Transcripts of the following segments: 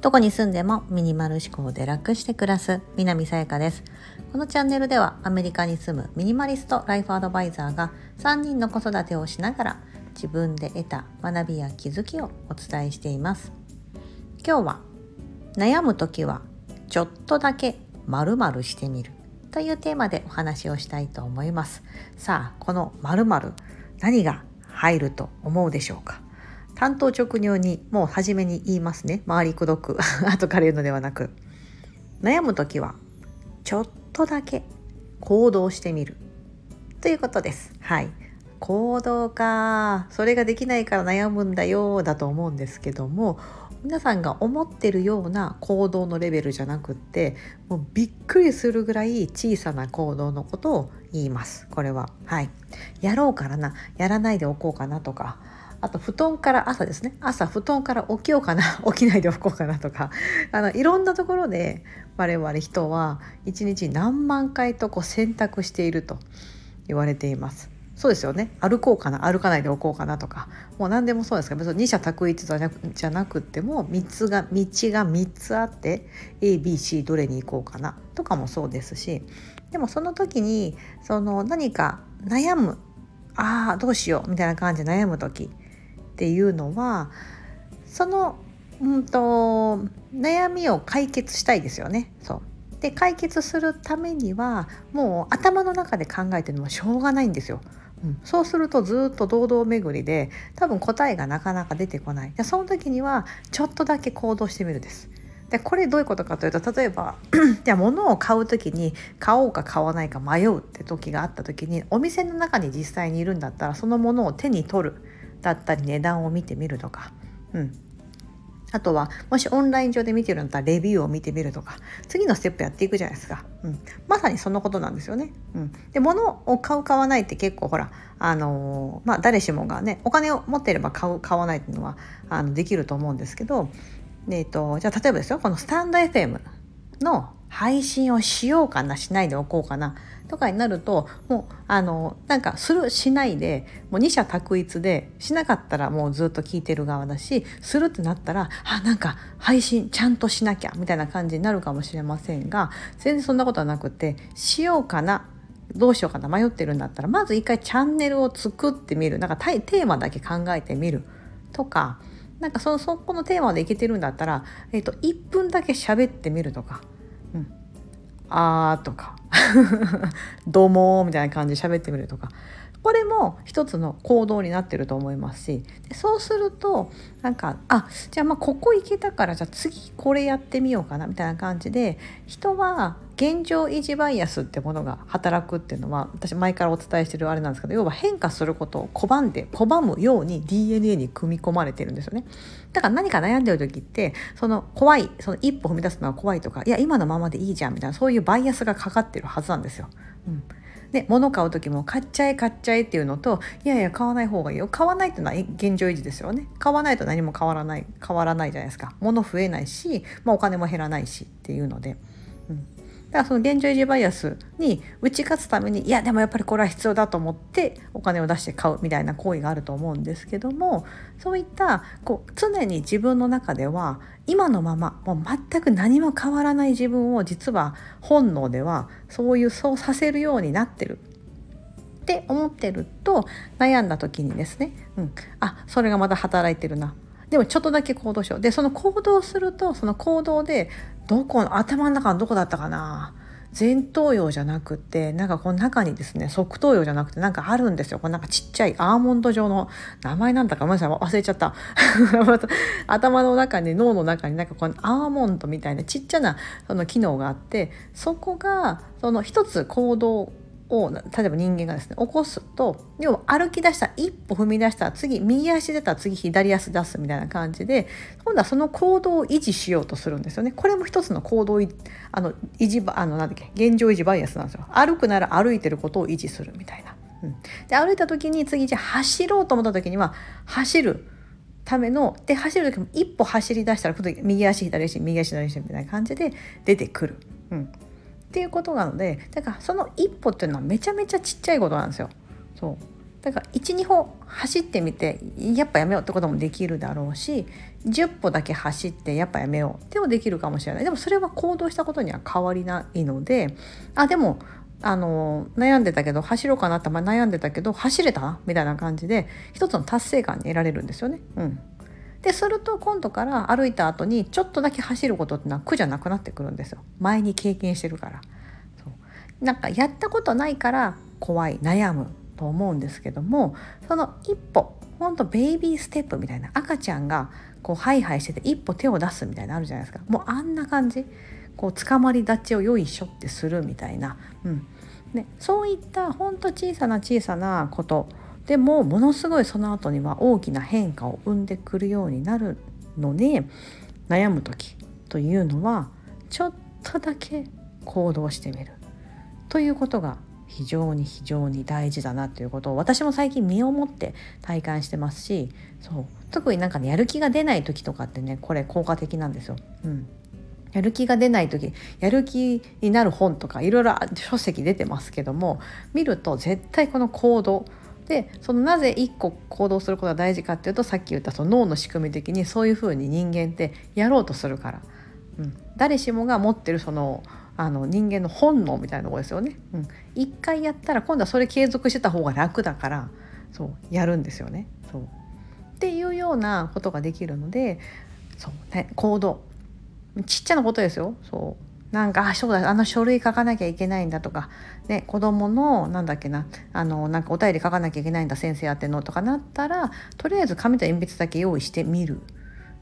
どこに住んでもミニマル思考で楽して暮らす南さやかです。このチャンネルではアメリカに住むミニマリストライフアドバイザーが3人の子育てをしながら自分で得た学びや気づきをお伝えしています。今日は悩む時はちょっとだけ〇〇してみるというテーマでお話をしたいと思います。さあこの〇〇何が入ると思うでしょうか？単刀直入にもう初めに言いますね。周りくどく。後から言うのではなく。悩む時はちょっとだけ行動してみる。ということです。はい。行動か。それができないから悩むんだよ。だと思うんですけども皆さんが思ってるような行動のレベルじゃなくってもうびっくりするぐらい小さな行動のことを言います。これは。はい。やろうからな。やらないでおこうかなとか。あと布団から朝ですね。朝布団から起きようかな。起きないでおこうかなとか。あのいろんなところで我々人は一日何万回とこう選択していると言われています。そうですよね。歩こうかな歩かないでおこうかなとか。もう何でもそうですから別に二者択一じゃなくても3つが道が3つあって ABC どれに行こうかな。とかもそうですし。でもその時にその何か悩む。ああどうしよう。みたいな感じで悩む時。っていうのはその、うんと、悩みを解決したいですよね。そう。で解決するためにはもう頭の中で考えてるのもしょうがないんですよ。うん、そうするとずっと堂々巡りで多分答えがなかなか出てこない。でその時にはちょっとだけ行動してみるです。でこれどういうことかというと例えば じゃあ物を買う時に買おうか買わないか迷うって時があった時にお店の中に実際にいるんだったらそのものを手に取る。だったり値段を見てみるとか、うん、あとはもしオンライン上で見てるんだったらレビューを見てみるとか次のステップやっていくじゃないですか、うん、まさにそのことなんですよね。うん、で物を買う買わないって結構ほらあのー、まあ誰しもがねお金を持っていれば買う買わないっていうのはあのできると思うんですけど、えー、とじゃあ例えばですよこのスタンド FM の配信をしようかなしないでおこうかなとかになるともうあのなんかするしないでもう二者択一でしなかったらもうずっと聞いてる側だしするってなったらあなんか配信ちゃんとしなきゃみたいな感じになるかもしれませんが全然そんなことはなくてしようかなどうしようかな迷ってるんだったらまず一回チャンネルを作ってみる。なんかテーマだけ考えてみる。とかなんかそそこのテーマでいけてるんだったら、えーと、1分だけ喋ってみるとか「、あー」とか。どうもみたいな感じで喋ってみるとか。これも一つの行動になってると思いますしでそうするとなんかあじゃあまあここ行けたからじゃあ次これやってみようかなみたいな感じで人は現状維持バイアスってものが働くっていうのは私前からお伝えしてるあれなんですけど要は変化することを拒んで拒むように DNA に組み込まれてるんですよね。だから何か悩んでる時ってその怖いその一歩踏み出すのは怖いとかいや今のままでいいじゃんみたいなそういうバイアスがかかってるはずなんですよ。うんで物買う時も買っちゃえ買っちゃえっていうのといやいや買わない方がいいよ。買わないってのは現状維持ですよね。買わないと何も変わらない変わらないじゃないですか。物増えないし、まあ、お金も減らないしっていうので、だからその現状維持バイアスに打ち勝つためにいやでもやっぱりこれは必要だと思ってお金を出して買うみたいな行為があると思うんですけどもそういったこう常に自分の中では今のままもう全く何も変わらない自分を実は本能ではそういうそうさせるようになってる。って思ってると悩んだ時にですね、うん、あそれがまた働いてるな。でもちょっとだけ行動しよう。でその行動するとその行動でどこの頭の中のどこだったかな？前頭葉じゃなくてなんかこの中にですね側頭葉じゃなくてなんかあるんですよ。このなんかちっちゃいアーモンド状の名前なんだかごめんなさい忘れちゃった。頭の中に脳の中になんかこのアーモンドみたいなちっちゃなその機能があってそこがその一つ行動を例えば人間がですね起こすと要は歩き出した一歩踏み出した次右足出たら次左足出すみたいな感じで今度はその行動を維持しようとするんですよね。これも一つの行動あの維持あのなんだっけ現状維持バイアスなんですよ。歩くなら歩いてることを維持するみたいな、うん、で歩いた時に次じゃあ走ろうと思った時には走るためので走る時も一歩走り出したら右足左足右足左足みたいな感じで出てくる。うん。っていうことなのでだからその一歩っていうのはめちゃめちゃちっちゃいことなんですよ。そう。だから12歩走ってみてやっぱやめようってこともできるだろうし10歩だけ走ってやっぱやめよう。でもできるかもしれない。でもそれは行動したことには変わりないのであでもあの悩んでたけど走ろうかなって悩んでたけど走れた？みたいな感じで一つの達成感に得られるんですよね。うん、ですると今度から歩いた後にちょっとだけ走ることってのは苦じゃなくなってくるんですよ。前に経験してるから。そう。なんかやったことないから怖い悩むと思うんですけどもその一歩ほんとベイビーステップみたいな赤ちゃんがこうハイハイしてて一歩手を出すみたいなのあるじゃないですか。もうあんな感じ。こう捕まり立ちをよいしょってするみたいな、うん。ね、そういったほんと小さな小さなことでもものすごいその後には大きな変化を生んでくるようになるので悩む時というのはちょっとだけ行動してみるということが非常に非常に大事だなということを私も最近身をもって体感してますしそう特になんかねやる気が出ない時とかってねこれ効果的なんですよ。うんやる気が出ない時やる気になる本とかいろいろ書籍出てますけども見ると絶対この行動でそのなぜ一個行動することが大事かっていうとさっき言ったその脳の仕組み的にそういうふうに人間ってやろうとするから、うん、誰しもが持ってるそのあの人間の本能みたいなとこですよね。うん、一回やったら今度はそれ継続してた方が楽だからそうやるんですよね。そうっていうようなことができるのでそう、ね、行動ちっちゃなことですよ。そうなんかあそうだあの書類書かなきゃいけないんだとか、ね、子供のなんだっけなあのなんかお便り書かなきゃいけないんだ先生宛てのとかなったらとりあえず紙と鉛筆だけ用意してみる。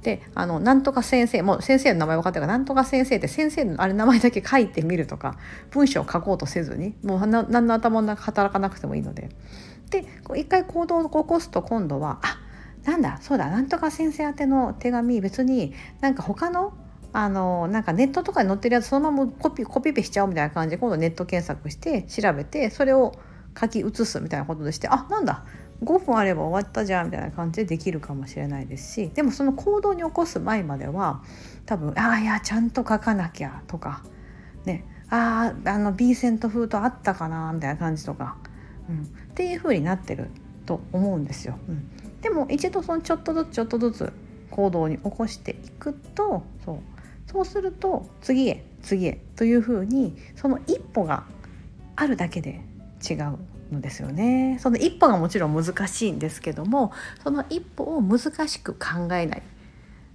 であのなんとか先生もう先生の名前分かってるからなんとか先生って先生のあれ名前だけ書いてみるとか文章を書こうとせずにもう何の頭の中働かなくてもいいので。で一回行動を起こすと今度はあなんだそうだなんとか先生宛ての手紙別になんか他のあのなんかネットとかに載ってるやつそのままコピコピペしちゃおうみたいな感じで今度ネット検索して調べてそれを書き写すみたいなことでしてあなんだ。5分あれば終わったじゃんみたいな感じでできるかもしれないですしでもその行動に起こす前までは多分ああいやちゃんと書かなきゃとかね。あああの B セント封筒あったかなみたいな感じとか、うん、っていう風になってると思うんですよ。うん、でも一度そのちょっとずつちょっとずつ行動に起こしていくとそう。そうすると次へ次へというふうにその一歩があるだけで違うのですよね。その一歩がもちろん難しいんですけどもその一歩を難しく考えない。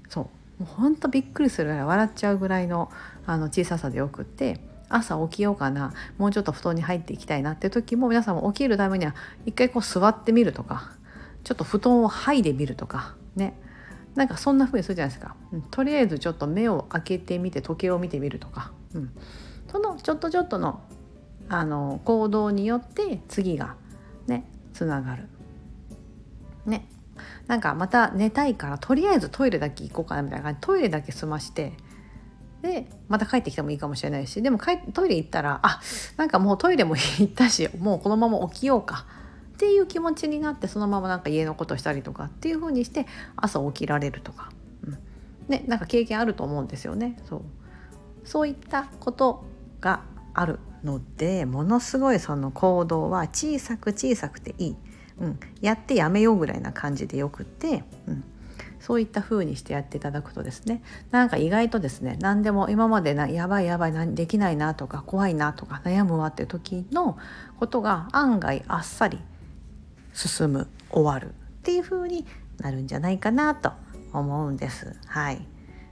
そう。もうほんとびっくりするぐらい笑っちゃうぐらいのあの小ささでよくって朝起きようかな。もうちょっと布団に入っていきたいなって時も皆さんも起きるためには一回こう座ってみるとかちょっと布団を剥いでみるとかね。なんかそんな風にするじゃないですか、うん、とりあえずちょっと目を開けてみて時計を見てみるとか、うん、そのちょっとちょっとのあの行動によって次がねつながる。ね。なんかまた寝たいからとりあえずトイレだけ行こうかなみたいな感じ。トイレだけ済ましてでまた帰ってきてもいいかもしれないしでもトイレ行ったらあなんかもうトイレも行ったしもうこのまま起きようか。っていう気持ちになってそのままなんか家のことしたりとかっていう風にして朝起きられるとか、うん、ねなんか経験あると思うんですよね。そう。そういったことがあるのでものすごいその行動は小さく小さくていい、うん、やってやめようぐらいな感じでよくって、うん、そういった風にしてやっていただくとですねなんか意外とですね何でも今までなやばいやばいできないなとか怖いなとか悩むわっていう時のことが案外あっさり進む終わるっていう風になるんじゃないかなと思うんです。はい。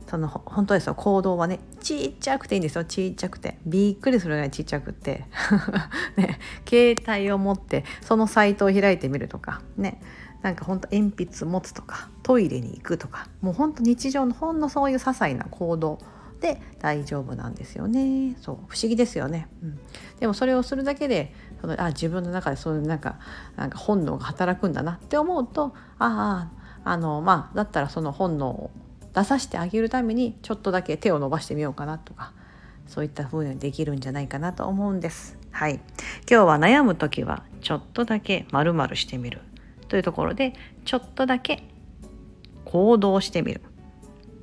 その本当ですよ。行動はねちっちゃくていいんですよ。ちっちゃくて。びっくりするぐらいちっちゃくて。ね。携帯を持ってそのサイトを開いてみるとか。ね。なんかほんと鉛筆持つとか。トイレに行くとか。もうほんと日常のほんのそういう些細な行動で大丈夫なんですよね。そう。不思議ですよね、うん、でもそれをするだけでそのあ自分の中でそういうなんかなんか本能が働くんだなって思うとあああのまあだったらその本能を出させてあげるためにちょっとだけ手を伸ばしてみようかなとかそういった風にできるんじゃないかなと思うんです。はい、今日は悩む時はちょっとだけまるしてみるというところでちょっとだけ行動してみる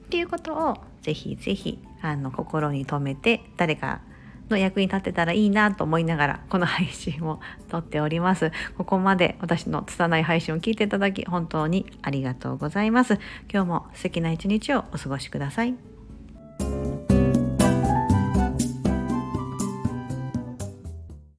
っていうことをぜひぜひあの心に留めて誰かの役に立てたらいいなと思いながらこの配信を撮っております。ここまで私の拙い配信を聞いていただき本当にありがとうございます。今日も素敵な一日をお過ごしください。